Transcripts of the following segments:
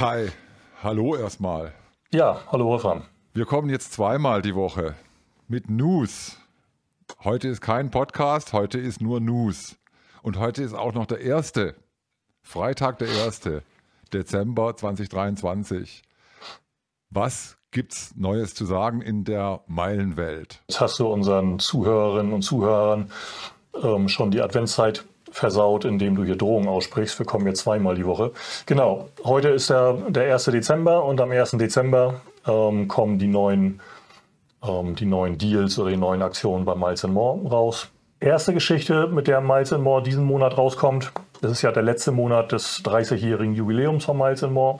Kai, hallo erstmal. Ja, hallo Wolfram. Wir kommen jetzt zweimal die Woche mit News. Heute ist kein Podcast, heute ist nur News. Und heute ist auch noch der erste, Freitag der erste, Dezember 2023. Was gibt's Neues zu sagen in der Meilenwelt? Jetzt hast du unseren Zuhörerinnen und Zuhörern ähm, schon die Adventszeit versaut, indem du hier Drohungen aussprichst. Wir kommen jetzt zweimal die Woche. Genau, heute ist der, der 1. Dezember und am 1. Dezember ähm, kommen die neuen, ähm, die neuen Deals oder die neuen Aktionen bei Miles More raus. Erste Geschichte, mit der Miles More diesen Monat rauskommt, das ist ja der letzte Monat des 30-jährigen Jubiläums von Miles More.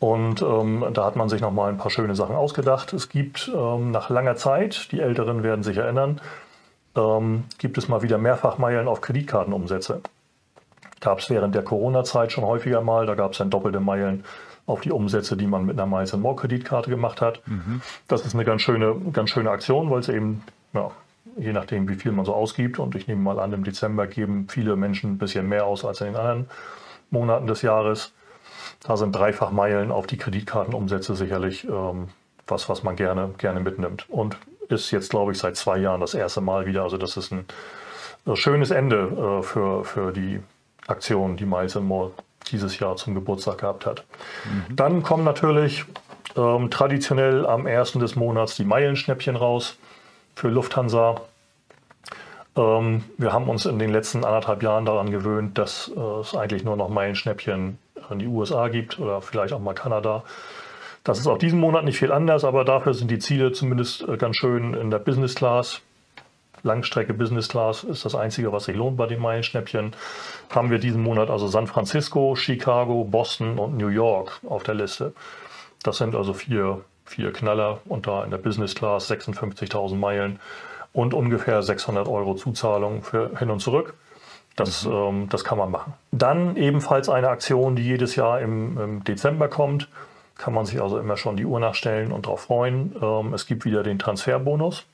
Und ähm, da hat man sich nochmal ein paar schöne Sachen ausgedacht. Es gibt ähm, nach langer Zeit, die Älteren werden sich erinnern, ähm, gibt es mal wieder Mehrfachmeilen auf Kreditkartenumsätze. Gab es während der Corona-Zeit schon häufiger mal. Da gab es dann doppelte Meilen auf die Umsätze, die man mit einer Miles More Kreditkarte gemacht hat. Mhm. Das ist eine ganz schöne, ganz schöne Aktion, weil es eben, ja, je nachdem, wie viel man so ausgibt, und ich nehme mal an, im Dezember geben viele Menschen ein bisschen mehr aus als in den anderen Monaten des Jahres. Da sind Dreifachmeilen auf die Kreditkartenumsätze sicherlich ähm, was, was man gerne, gerne mitnimmt. Und ist jetzt, glaube ich, seit zwei Jahren das erste Mal wieder. Also das ist ein schönes Ende äh, für, für die Aktion, die Miles More dieses Jahr zum Geburtstag gehabt hat. Mhm. Dann kommen natürlich ähm, traditionell am ersten des Monats die Meilenschnäppchen raus für Lufthansa. Ähm, wir haben uns in den letzten anderthalb Jahren daran gewöhnt, dass äh, es eigentlich nur noch Meilenschnäppchen in die USA gibt oder vielleicht auch mal Kanada. Das ist auch diesen Monat nicht viel anders, aber dafür sind die Ziele zumindest äh, ganz schön in der Business Class. Langstrecke Business Class ist das Einzige, was sich lohnt bei den Meilenschnäppchen. Haben wir diesen Monat also San Francisco, Chicago, Boston und New York auf der Liste. Das sind also vier, vier Knaller und da in der Business Class 56.000 Meilen und ungefähr 600 Euro Zuzahlung für hin und zurück. Das, mhm. ähm, das kann man machen. Dann ebenfalls eine Aktion, die jedes Jahr im, im Dezember kommt kann man sich also immer schon die Uhr nachstellen und darauf freuen. Ähm, es gibt wieder den Transferbonus.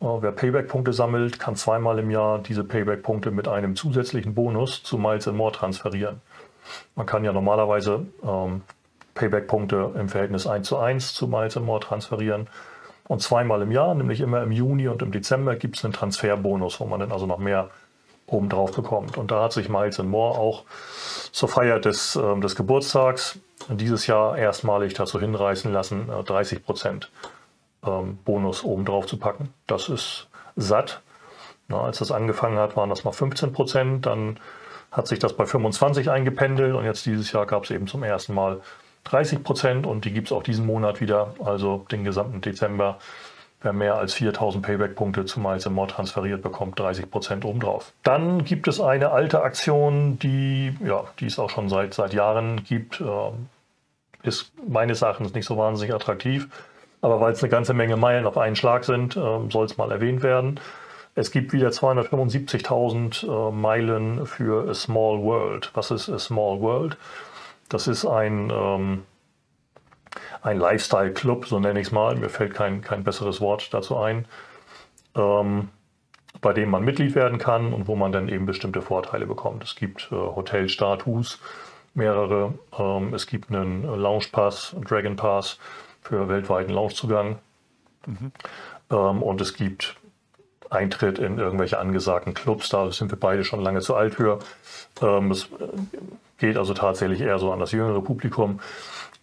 Äh, wer Payback-Punkte sammelt, kann zweimal im Jahr diese Payback-Punkte mit einem zusätzlichen Bonus zu Miles More transferieren. Man kann ja normalerweise ähm, Payback-Punkte im Verhältnis 1 zu 1 zu Miles More transferieren. Und zweimal im Jahr, nämlich immer im Juni und im Dezember, gibt es einen Transferbonus, wo man dann also noch mehr obendrauf bekommt. Und da hat sich Miles More auch zur Feier des, äh, des Geburtstags dieses Jahr erstmalig dazu hinreißen lassen, 30 äh, Prozent ähm, Bonus obendrauf zu packen. Das ist satt. Als das angefangen hat, waren das mal 15 Prozent. Dann hat sich das bei 25 eingependelt und jetzt dieses Jahr gab es eben zum ersten Mal 30 Prozent und die gibt es auch diesen Monat wieder, also den gesamten Dezember Wer mehr als 4000 Payback-Punkte zu Miles More transferiert, bekommt 30 Prozent obendrauf. Dann gibt es eine alte Aktion, die, ja, die es auch schon seit, seit Jahren gibt. Äh, ist meines Erachtens nicht so wahnsinnig attraktiv. Aber weil es eine ganze Menge Meilen auf einen Schlag sind, äh, soll es mal erwähnt werden. Es gibt wieder 275.000 äh, Meilen für A Small World. Was ist A Small World? Das ist ein ähm, ein Lifestyle-Club, so nenne ich es mal. Mir fällt kein, kein besseres Wort dazu ein. Ähm, bei dem man Mitglied werden kann und wo man dann eben bestimmte Vorteile bekommt. Es gibt äh, Hotelstatus, mehrere. Ähm, es gibt einen Lounge Pass, Dragon Pass für weltweiten Loungezugang. Mhm. Ähm, und es gibt Eintritt in irgendwelche angesagten Clubs. Da sind wir beide schon lange zu alt für. Ähm, es geht also tatsächlich eher so an das jüngere Publikum.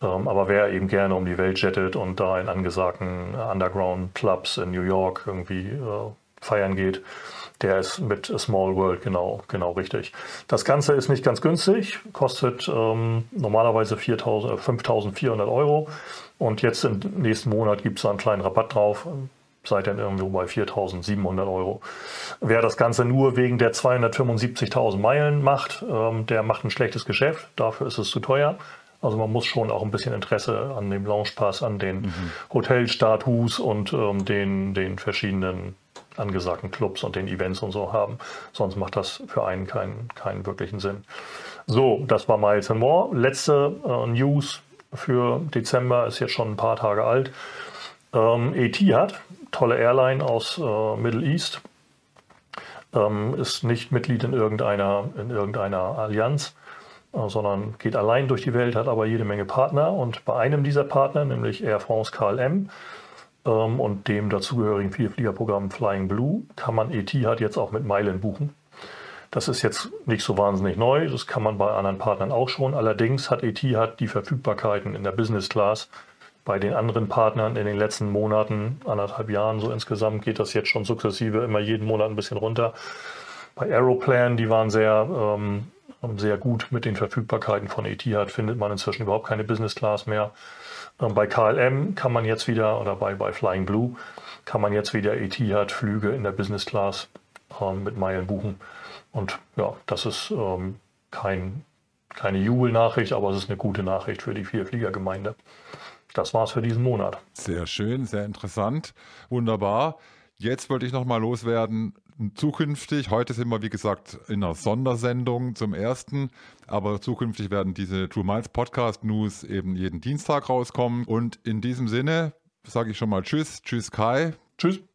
Ähm, aber wer eben gerne um die Welt jettet und da in angesagten Underground-Clubs in New York irgendwie äh, feiern geht, der ist mit Small World genau, genau richtig. Das Ganze ist nicht ganz günstig, kostet ähm, normalerweise 5.400 äh, Euro und jetzt im nächsten Monat gibt es einen kleinen Rabatt drauf, seid dann irgendwo bei 4.700 Euro. Wer das Ganze nur wegen der 275.000 Meilen macht, ähm, der macht ein schlechtes Geschäft, dafür ist es zu teuer. Also man muss schon auch ein bisschen Interesse an dem Loungepass, an den mhm. Hotelstatus und ähm, den, den verschiedenen angesagten Clubs und den Events und so haben. Sonst macht das für einen keinen, keinen wirklichen Sinn. So, das war Miles More. Letzte äh, News für Dezember ist jetzt schon ein paar Tage alt. Ähm, Etihad, tolle Airline aus äh, Middle East, ähm, ist nicht Mitglied in irgendeiner, in irgendeiner Allianz äh, sondern geht allein durch die Welt, hat aber jede Menge Partner. Und bei einem dieser Partner, nämlich Air France KLM ähm, und dem dazugehörigen Vielfliegerprogramm Flying Blue, kann man Etihad jetzt auch mit Meilen buchen. Das ist jetzt nicht so wahnsinnig neu, das kann man bei anderen Partnern auch schon. Allerdings hat Etihad die Verfügbarkeiten in der Business Class bei den anderen Partnern in den letzten Monaten, anderthalb Jahren so insgesamt, geht das jetzt schon sukzessive immer jeden Monat ein bisschen runter. Bei Aeroplan, die waren sehr, ähm, sehr gut mit den Verfügbarkeiten von Etihad, findet man inzwischen überhaupt keine Business Class mehr. Ähm, bei KLM kann man jetzt wieder, oder bei, bei Flying Blue, kann man jetzt wieder Etihad-Flüge in der Business Class ähm, mit Meilen buchen. Und ja, das ist ähm, kein, keine Jubelnachricht, aber es ist eine gute Nachricht für die Vierfliegergemeinde das war's für diesen Monat. Sehr schön, sehr interessant. Wunderbar. Jetzt wollte ich noch mal loswerden. Zukünftig, heute sind wir wie gesagt in einer Sondersendung zum ersten, aber zukünftig werden diese True Minds Podcast News eben jeden Dienstag rauskommen. Und in diesem Sinne sage ich schon mal Tschüss, Tschüss Kai. Tschüss.